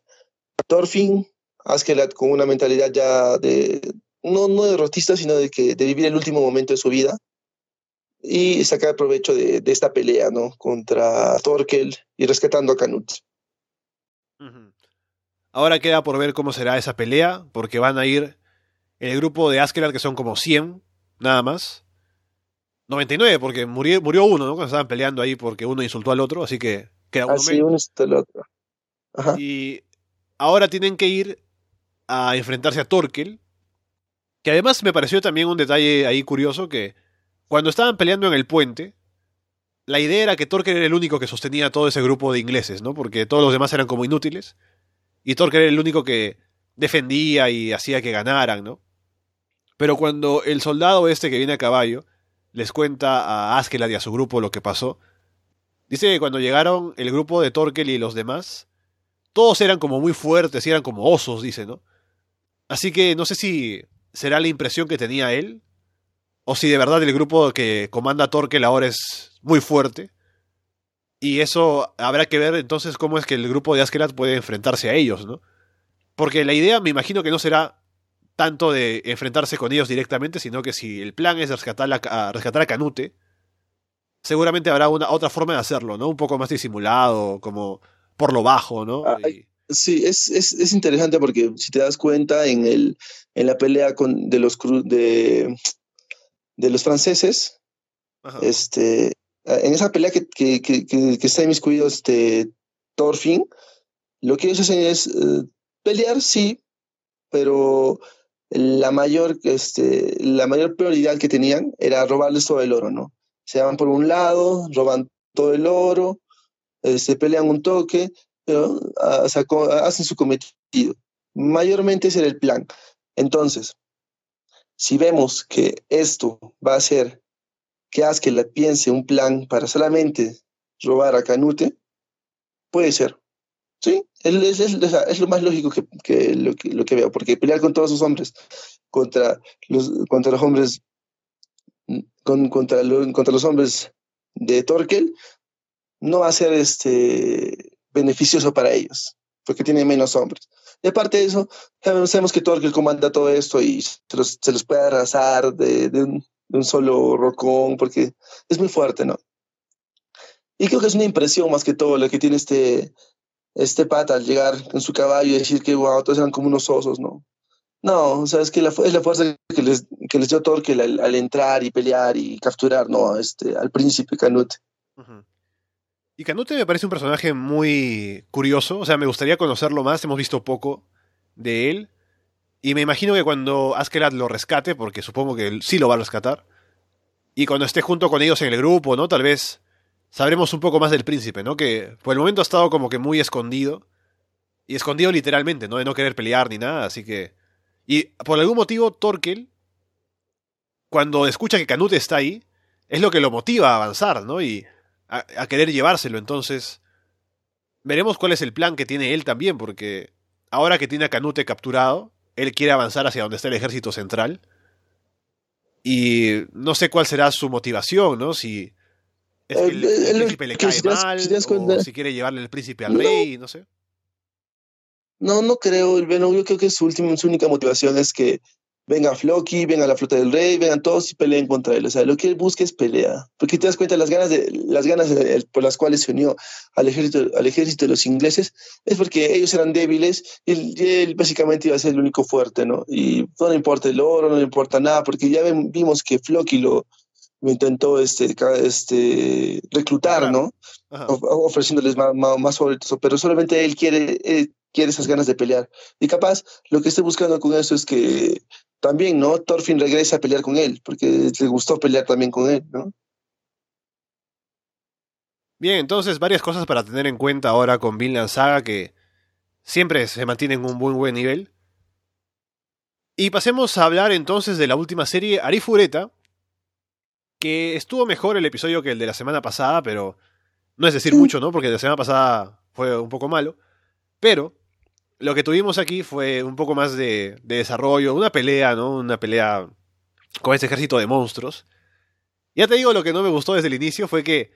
Thorfinn, Askeladd con una mentalidad ya de, no, no derrotista, sino de, que, de vivir el último momento de su vida y sacar provecho de, de esta pelea, ¿no? Contra Torkel y rescatando a Canut. Ahora queda por ver cómo será esa pelea, porque van a ir el grupo de Askeladd, que son como 100, nada más. 99, porque murió, murió uno, ¿no? Cuando estaban peleando ahí porque uno insultó al otro, así que queda uno ah, sí, uno insultó al otro. Ajá. Y ahora tienen que ir a enfrentarse a Torkel, que además me pareció también un detalle ahí curioso que cuando estaban peleando en el puente, la idea era que Torker era el único que sostenía todo ese grupo de ingleses, ¿no? Porque todos los demás eran como inútiles. Y Torker era el único que defendía y hacía que ganaran, ¿no? Pero cuando el soldado este que viene a caballo les cuenta a Askeladd y a su grupo lo que pasó, dice que cuando llegaron el grupo de Torkel y los demás, todos eran como muy fuertes y eran como osos, dice, ¿no? Así que no sé si será la impresión que tenía él, o si de verdad el grupo que comanda Torkel ahora es muy fuerte. Y eso habrá que ver entonces cómo es que el grupo de Askeladd puede enfrentarse a ellos, ¿no? Porque la idea me imagino que no será tanto de enfrentarse con ellos directamente, sino que si el plan es rescatar a, rescatar a Canute, seguramente habrá una otra forma de hacerlo, ¿no? Un poco más disimulado, como por lo bajo, ¿no? Y... Sí, es, es, es, interesante porque si te das cuenta en, el, en la pelea con, de los de, de los franceses, Ajá. este, en esa pelea que, que, que, que está inmiscuido este, Thorfinn, lo que ellos hacen es uh, pelear, sí, pero la mayor, este, la mayor prioridad que tenían era robarles todo el oro, ¿no? Se van por un lado, roban todo el oro, eh, se pelean un toque, pero sacó, hacen su cometido. Mayormente ese era el plan. Entonces, si vemos que esto va a hacer que Askeladd piense un plan para solamente robar a Canute, puede ser. Sí, es, lo más lógico que, que, lo, que, lo que veo, porque pelear con todos sus hombres, contra los, contra los hombres, con, contra, lo, contra los hombres de Torkel, no va a ser este, beneficioso para ellos, porque tiene menos hombres. Y aparte de eso, sabemos que Torkel comanda todo esto y se los, puede arrasar de, un, solo rocón, porque es muy fuerte, ¿no? Y creo que es una impresión más que todo lo que tiene este, este pata al llegar en su caballo y decir que, wow, todos eran como unos osos, ¿no? No, o sea, es que la, es la fuerza que les, que les dio Torkel al, al, entrar y pelear y capturar, ¿no? Este, al príncipe Canute. Y Canute me parece un personaje muy curioso, o sea, me gustaría conocerlo más, hemos visto poco de él. Y me imagino que cuando Askeladd lo rescate, porque supongo que sí lo va a rescatar, y cuando esté junto con ellos en el grupo, ¿no? Tal vez sabremos un poco más del príncipe, ¿no? Que por el momento ha estado como que muy escondido. Y escondido literalmente, ¿no? De no querer pelear ni nada, así que... Y por algún motivo, Torkel, cuando escucha que Canute está ahí, es lo que lo motiva a avanzar, ¿no? Y a, a querer llevárselo. Entonces, veremos cuál es el plan que tiene él también, porque ahora que tiene a Canute capturado, él quiere avanzar hacia donde está el ejército central. Y no sé cuál será su motivación, ¿no? Si es que el, el, el príncipe le cae si mal, si o si quiere llevarle el príncipe al No. rey, no sé. No, no creo, bueno, yo creo que su última, su única motivación es que venga Floki, venga la flota del rey, vengan todos y peleen contra él. O sea, lo que él busca es pelea. Porque te das cuenta, las ganas, de, las ganas de- por las cuales se unió al ejército, al ejército de los ingleses es porque ellos eran débiles y él, básicamente iba a ser el único fuerte, ¿no? Y no le importa el oro, no le importa nada, porque ya vimos que Floki lo, lo intentó este, este, reclutar, ¿no? Ajá. ofreciéndoles más, más, más favoritos, pero solamente él quiere, él quiere esas ganas de pelear. Y capaz lo que esté buscando con eso es que también, ¿no? Thorfinn regrese a pelear con él, porque le gustó pelear también con él, ¿no? Bien, entonces varias cosas para tener en cuenta ahora con Vinland Saga que siempre se mantiene en un buen buen nivel. Y pasemos a hablar entonces de la última serie, Arifureta, que estuvo mejor el episodio que el de la semana pasada, pero no es decir mucho, ¿no? Porque la semana pasada fue un poco malo. Pero lo que tuvimos aquí fue un poco más de, de desarrollo, una pelea, ¿no? Una pelea con este ejército de monstruos. Ya te digo, lo que no me gustó desde el inicio fue que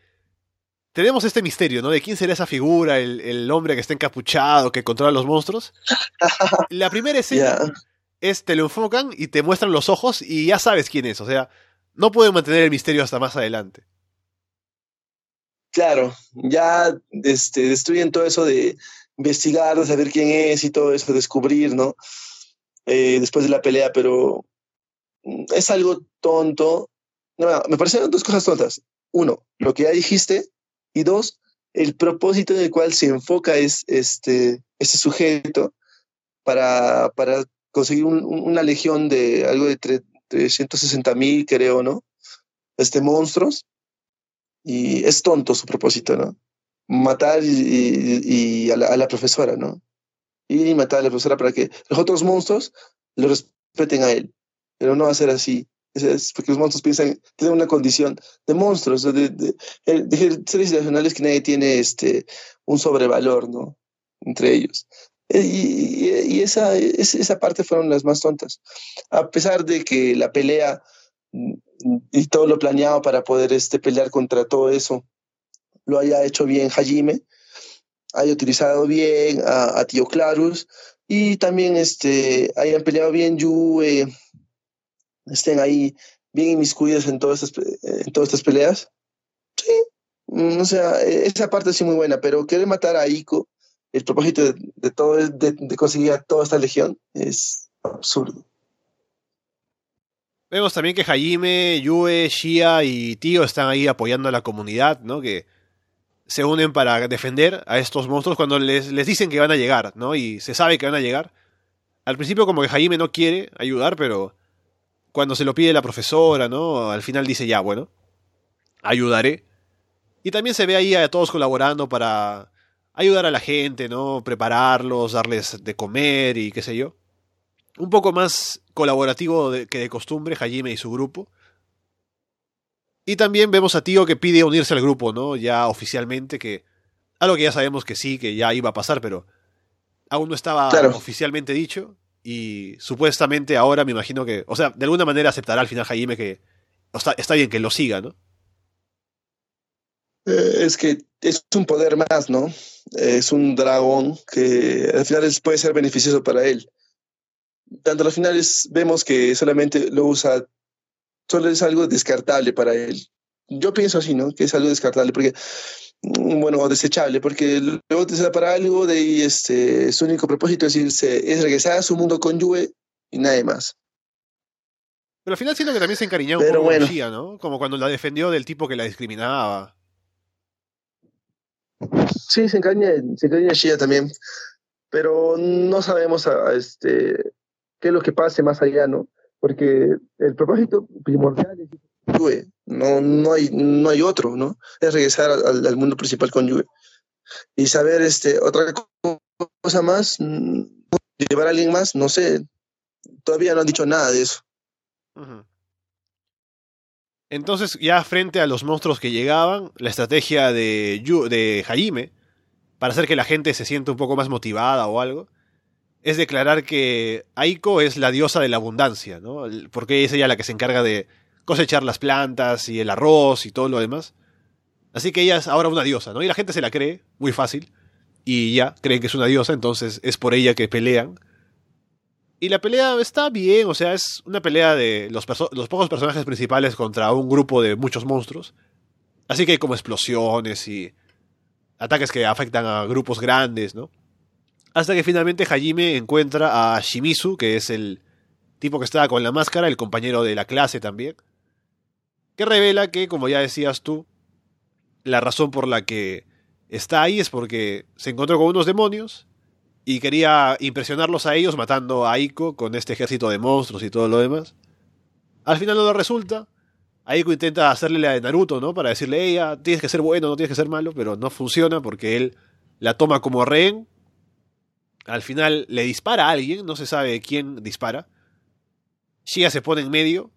tenemos este misterio, ¿no? De quién será esa figura, el, el hombre que está encapuchado, que controla los monstruos. (laughs) La primera escena Ya. es te lo enfocan y te muestran los ojos y ya sabes quién es. O sea, no pueden mantener el misterio hasta más adelante. Claro, ya este, destruyen todo eso de investigar, de saber quién es y todo eso, descubrir, ¿no? Eh, después de la pelea, pero mm, es algo tonto. No, me parecen dos cosas tontas. Uno, lo que ya dijiste, y dos, el propósito en el cual se enfoca es este, este sujeto para, para conseguir un- un- una legión de algo de tre- 360 mil, creo, ¿no? Este, monstruos. Y es tonto su propósito, ¿no? Matar y, a, la, profesora, ¿no? Y matar a la profesora para que los otros monstruos lo respeten a él. Pero no va a ser así. Es, porque los monstruos piensan, tienen una condición de monstruos, de seres irracionales que nadie tiene este, un sobrevalor, ¿no? Entre ellos. Y, y- esa, es- esa parte fueron las más tontas. A pesar de que la pelea mm, y todo lo planeado para poder este, pelear contra todo eso lo haya hecho bien Hajime, haya utilizado bien a, Tío Clarus y también este, hayan peleado bien Yue, estén ahí bien inmiscuidos en todas estas, en todas estas peleas. Sí, mm, o sea, eh, esa parte sí muy buena, pero querer matar a Iko, el propósito de, todo es de, conseguir a toda esta legión es absurdo. Vemos también que Hajime, Yue, Shia y Tío están ahí apoyando a la comunidad, ¿no? Que se unen para defender a estos monstruos cuando les, les dicen que van a llegar, ¿no? Y se sabe que van a llegar. Al principio como que Hajime no quiere ayudar, pero cuando se lo pide la profesora, ¿no? Al final dice ya, bueno, ayudaré. Y también se ve ahí a todos colaborando para ayudar a la gente, ¿no? Prepararlos, darles de comer y qué sé yo. Un poco más colaborativo de- que de costumbre, Hajime y su grupo. Y también vemos a Tío que pide unirse al grupo, ¿no? Ya oficialmente, que. Algo que ya sabemos que sí, que ya iba a pasar, pero aún no estaba Claro. oficialmente dicho. Y supuestamente ahora me imagino que. O sea, de alguna manera aceptará al final Hajime que. o está, está bien que lo siga, ¿no? Eh, es que es un poder más, ¿no? Es un dragón que al final es- puede ser beneficioso para él. Tanto al final es- vemos que solamente lo usa, solo es algo descartable para él. Yo pienso así, ¿no? Que es algo descartable, porque, mm, bueno, o desechable, porque luego te para algo de ahí, este, su único propósito es irse, es regresar a su mundo con Yue y nada más. Pero al final siento que también se encariñaba un Pero poco bueno. con Shia, ¿no? Como cuando la defendió del tipo que la discriminaba. Sí, se engaña, se engaña Shia también, pero no sabemos a, a este qué es lo que pase más allá, ¿no? Porque el propósito primordial es Yue, no, no, hay, no hay otro, ¿no? Es regresar al, al mundo principal con Yue. Y saber este, otra cosa más, mm, llevar a alguien más, no sé, todavía no han dicho nada de eso. Entonces, ya frente a los monstruos que llegaban, la estrategia de, Yu, de Jaime, para hacer que la gente se sienta un poco más motivada o algo, es declarar que Aiko es la diosa de la abundancia, ¿no? Porque es ella la que se encarga de cosechar las plantas y el arroz y todo lo demás. Así que ella es ahora una diosa, ¿no? Y la gente se la cree, muy fácil, y ya creen que es una diosa, entonces es por ella que pelean. Y la pelea está bien, o sea, es una pelea de los, pocos personajes principales contra un grupo de muchos monstruos. Así que hay como explosiones y ataques que afectan a grupos grandes, ¿no? Hasta que finalmente Hajime encuentra a Shimizu, que es el tipo que estaba con la máscara, el compañero de la clase también, que revela que, como ya decías tú, la razón por la que está ahí es porque se encontró con unos demonios y quería impresionarlos a ellos matando a Aiko con este ejército de monstruos y todo lo demás. Al final no lo resulta. Aiko intenta hacerle la de Naruto, ¿no? Para decirle, ella, tienes que ser bueno, no tienes que ser malo, pero no funciona porque él la toma como rehén. Al final le dispara a alguien, no se sabe quién dispara. Shia se pone en medio.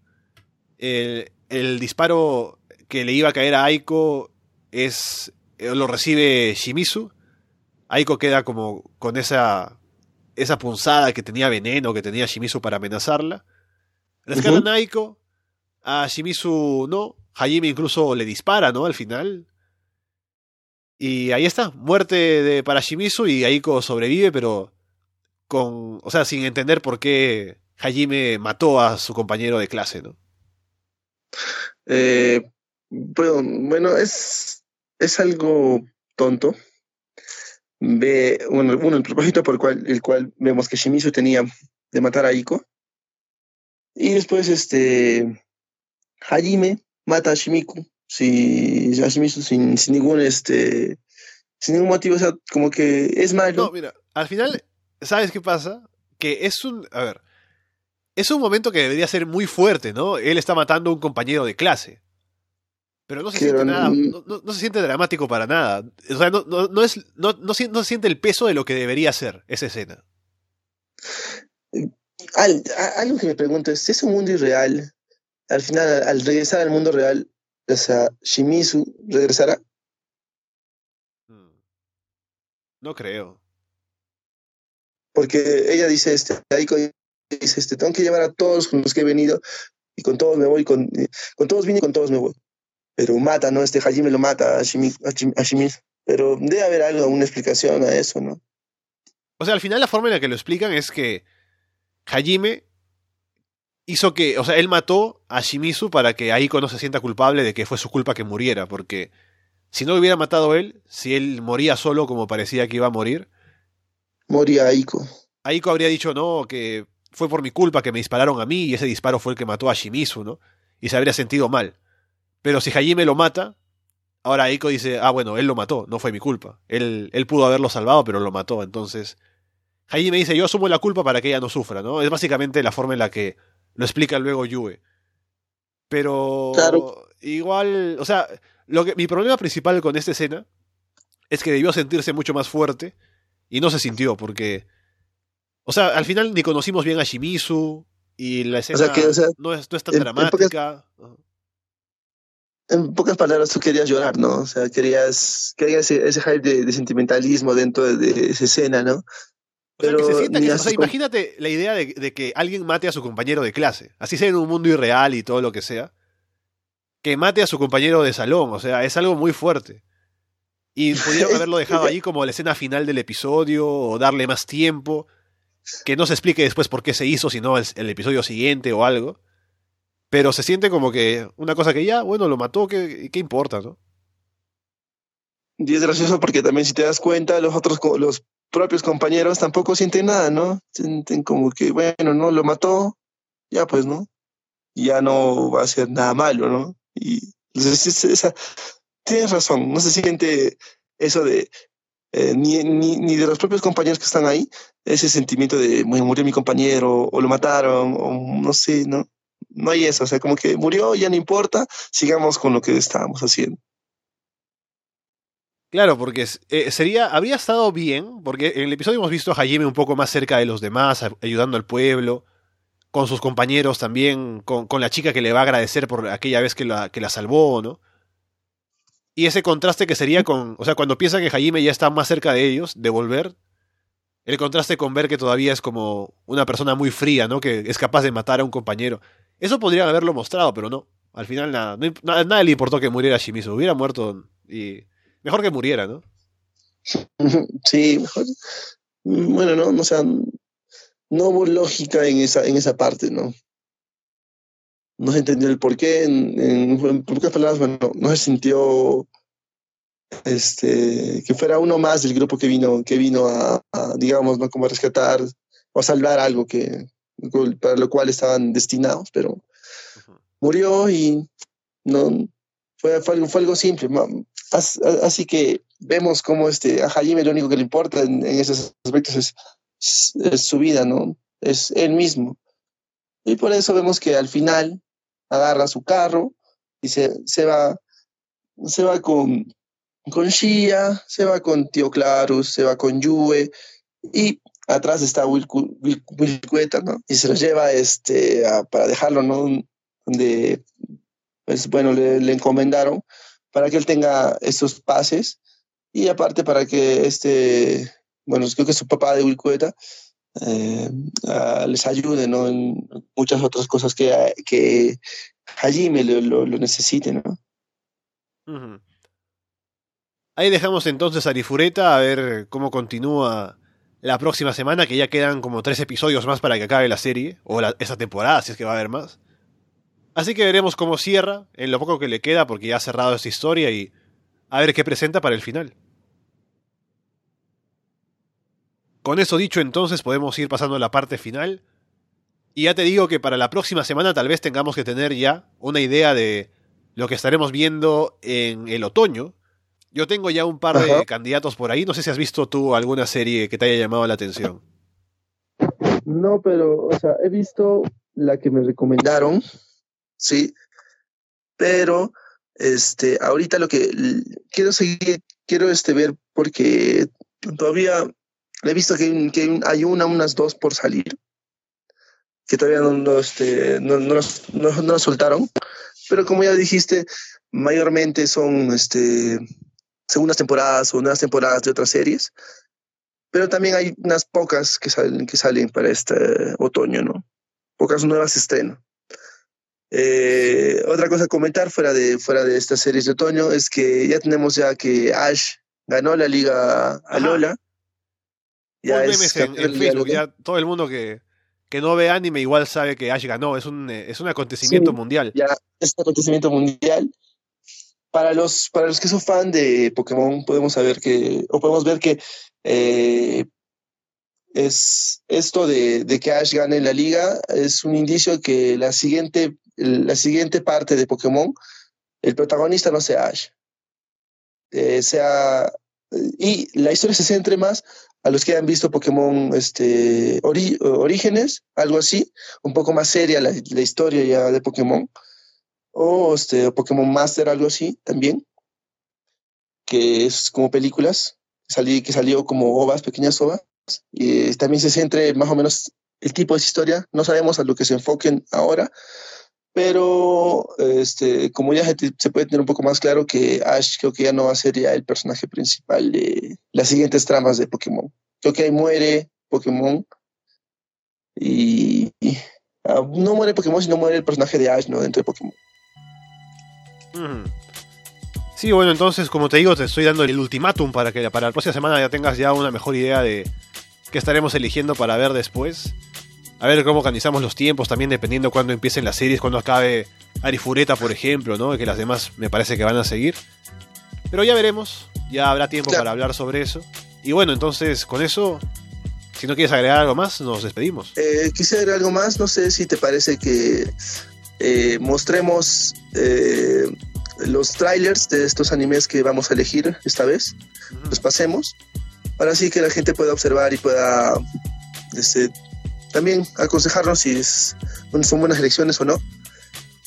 El, el disparo que le iba a caer a Aiko es eh, lo recibe Shimizu Aiko queda como con esa, esa punzada que tenía veneno, que tenía Shimizu para amenazarla. Rescatan a Aiko, a Shimizu no, Hajime incluso le dispara, ¿no? Al final. Y ahí está, muerte de, para Shimizu y Aiko sobrevive, pero con, o sea, sin entender por qué Hajime mató a su compañero de clase, ¿no? Eh, bueno, bueno, es, es algo tonto, ve, bueno, el propósito por el cual, el cual vemos que Shimizu tenía de matar a Iko. Y después, este, Hajime mata a Shimiku, si, a Shimizu sin, sin ningún, este, sin ningún motivo, o sea, como que es malo. No, mira, al final, ¿sabes qué pasa? Que es un, a ver, es un momento que debería ser muy fuerte, ¿no? Él está matando a un compañero de clase. Pero no se siente nada, no, se siente dramático para nada. O sea, no, no, es, no, no, se siente el peso de lo que debería ser esa escena. algo que me pregunto es, si es un mundo irreal, al final, al regresar al mundo real, o sea, Shimizu regresará. Hmm. No creo. Porque ella dice, este, Aiko dice, este, tengo que llevar a todos con los que he venido, y con todos me voy, con, con todos vine y con todos me voy pero mata, ¿no? Este Hajime lo mata a, Shimizu. Pero debe haber algo, una explicación a eso, ¿no? O sea, al final la forma en la que lo explican es que Hajime hizo que, o sea, él mató a Shimizu para que Aiko no se sienta culpable de que fue su culpa que muriera, porque si no lo hubiera matado él, si él moría solo como parecía que iba a morir, moría Aiko. Aiko habría dicho, no, que fue por mi culpa que me dispararon a mí y ese disparo fue el que mató a Shimizu, ¿no? Y se habría sentido mal. Pero si Hajime lo mata, ahora Aiko dice, ah, bueno, él lo mató, no fue mi culpa. Él, él pudo haberlo salvado, pero lo mató. Entonces, Hajime dice, yo asumo la culpa para que ella no sufra, ¿no? Es básicamente la forma en la que lo explica luego Yue. Pero igual, o sea, lo que, mi problema principal con esta escena es que debió sentirse mucho más fuerte y no se sintió porque, o sea, al final ni conocimos bien a Shimizu y la escena no, es, no, es, tan dramática en pocas palabras, tú querías llorar, ¿no? O sea, querías, querías ese, ese hype de, sentimentalismo dentro de, esa escena, ¿no? Pero o sea, imagínate la idea de, que alguien mate a su compañero de clase, así sea en un mundo irreal y todo lo que sea, que mate a su compañero de salón, o sea, es algo muy fuerte. Y (laughs) pudieron haberlo dejado ahí como la escena final del episodio o darle más tiempo, que no se explique después por qué se hizo, sino el episodio siguiente o algo. Pero se siente como que una cosa que ya, bueno, lo mató, ¿qué, qué importa, no? Y es gracioso porque también si te das cuenta, los otros, los propios compañeros tampoco sienten nada, ¿no? Sienten como que, bueno, no, lo mató, ya pues, ¿no? Ya no va a ser nada malo, ¿no? Y esa, tienes razón, no se siente eso de, eh, ni, ni, ni, de los propios compañeros que están ahí, ese sentimiento de murió mi compañero, o lo mataron, o no sé, ¿no? No hay eso, o sea, como que murió, ya no importa, sigamos con lo que estábamos haciendo. Claro, porque eh, sería, habría estado bien, porque en el episodio hemos visto a Jaime un poco más cerca de los demás, ayudando al pueblo, con sus compañeros también, con, con, la chica que le va a agradecer por aquella vez que la, que la salvó, ¿no? Y ese contraste que sería con, o sea, cuando piensa que Jaime ya está más cerca de ellos, de volver, el contraste con ver que todavía es como una persona muy fría, ¿no? Que es capaz de matar a un compañero. Eso podrían haberlo mostrado, pero no. Al final nada, nada, le importó que muriera Shimizu. Hubiera muerto y Mejor que muriera, ¿no? (laughs) Sí, mejor. Bueno, no, o sea, no hubo lógica en esa, en esa parte, ¿no? No se entendió el por qué, en, en, pocas palabras, bueno, no se sintió este, que fuera uno más del grupo que vino, que vino a, digamos, ¿no? como a rescatar o a salvar algo que, para lo cual estaban destinados, pero murió y no, fue, fue, algo, fue algo simple. Así que vemos cómo este, a Jaime lo único que le importa en, esos aspectos es, su vida, ¿no? Es él mismo. Y por eso vemos que al final agarra su carro y se, se va, se va con, con Shia, se va con Tío Clarus, se va con Yue y atrás está Will, ¿no? Y se lo lleva este, para dejarlo, ¿no? Donde, pues bueno, le, encomendaron para que él tenga estos pases y aparte para que este, bueno, creo que su papá de Wilcueta eh, les ayude ¿no? en muchas otras cosas que, que Hajime lo, lo, necesite. ¿no? Ahí dejamos entonces a Arifureta a ver cómo continúa la próxima semana, que ya quedan como tres episodios más para que acabe la serie, o la, esta temporada, si es que va a haber más. Así que veremos cómo cierra, en lo poco que le queda, porque ya ha cerrado esta historia y a ver qué presenta para el final. Con eso dicho, entonces podemos ir pasando a la parte final. Y ya te digo que para la próxima semana tal vez tengamos que tener ya una idea de lo que estaremos viendo en el otoño. Yo tengo ya un par de candidatos por ahí. No sé si has visto tú alguna serie que te haya llamado la atención. No, pero, o sea, he visto la que me recomendaron, ¿sí? Pero este, ahorita lo que quiero seguir, quiero este, ver porque todavía he visto que, que hay una, unas dos por salir, que todavía no, no, este, no, no, no, no soltaron, pero como ya dijiste, mayormente son este, segundas temporadas o nuevas temporadas de otras series, pero también hay unas pocas que salen, que salen para este otoño, ¿no? Pocas nuevas estrenos. Eh, otra cosa a comentar fuera de, fuera de estas series de otoño es que ya tenemos ya que Ash ganó la liga a Lola. Ya es en, Facebook, ya todo el mundo que, que no ve anime igual sabe que Ash ganó, es un, es un acontecimiento mundial. Ya es un acontecimiento mundial. Para los, para los que son fan de Pokémon, podemos saber que, o podemos ver que eh, es esto de, de, que Ash gane la liga es un indicio que la siguiente la siguiente parte de Pokémon, el protagonista no sea Ash. Eh, sea, y la historia se centre más a los que han visto Pokémon este, Orígenes, algo así, un poco más seria la, historia ya de Pokémon, o este, Pokémon Master, algo así también, que es como películas, salí, que salió como ovas, pequeñas ovas, y también se centre más o menos el tipo de historia, no sabemos a lo que se enfoquen ahora, pero este, como ya se, puede tener un poco más claro que Ash creo que ya no va a ser ya el personaje principal de las siguientes tramas de Pokémon. Creo que ahí muere Pokémon y, ah, no muere Pokémon, sino muere el personaje de Ash ¿no? dentro de Pokémon. Sí, bueno, entonces, como te digo, te estoy dando el ultimátum para que para la próxima semana ya tengas ya una mejor idea de qué estaremos eligiendo para ver después. A ver cómo organizamos los tiempos también dependiendo cuándo empiecen las series, cuándo acabe Arifureta, por ejemplo, ¿no? Que las demás me parece que van a seguir. Pero ya veremos, ya habrá tiempo para hablar sobre eso. Y bueno, entonces con eso, si no quieres agregar algo más, nos despedimos. Eh, quisiera agregar algo más, no sé si te parece que eh, mostremos eh, los trailers de estos animes que vamos a elegir esta vez. Los pasemos para así que la gente pueda observar y pueda este, también aconsejarnos si es, son buenas elecciones o no.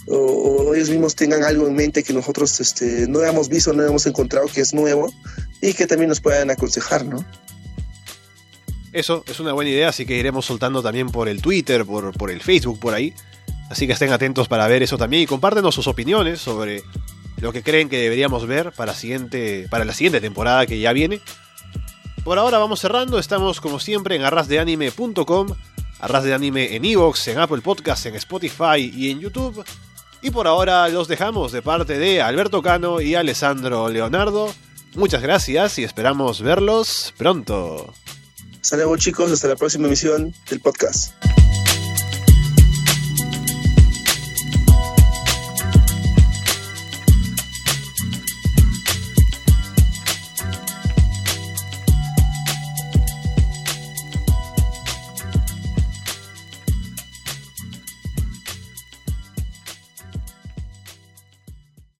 O, ellos mismos tengan algo en mente que nosotros este, no hemos visto, no hemos encontrado que es nuevo y que también nos puedan aconsejar, ¿no? Eso es una buena idea, así que iremos soltando también por el Twitter, por, por el Facebook, por ahí. Así que estén atentos para ver eso también y compártenos sus opiniones sobre lo que creen que deberíamos ver para, siguiente, para la siguiente temporada que ya viene. Por ahora vamos cerrando, estamos como siempre en arrasdeanime.com, arras de anime en Evox, en Apple Podcasts, en Spotify y en YouTube. Y por ahora los dejamos de parte de Alberto Cano y Alessandro Leonardo. Muchas gracias y esperamos verlos pronto. Luego chicos, hasta la próxima emisión del podcast.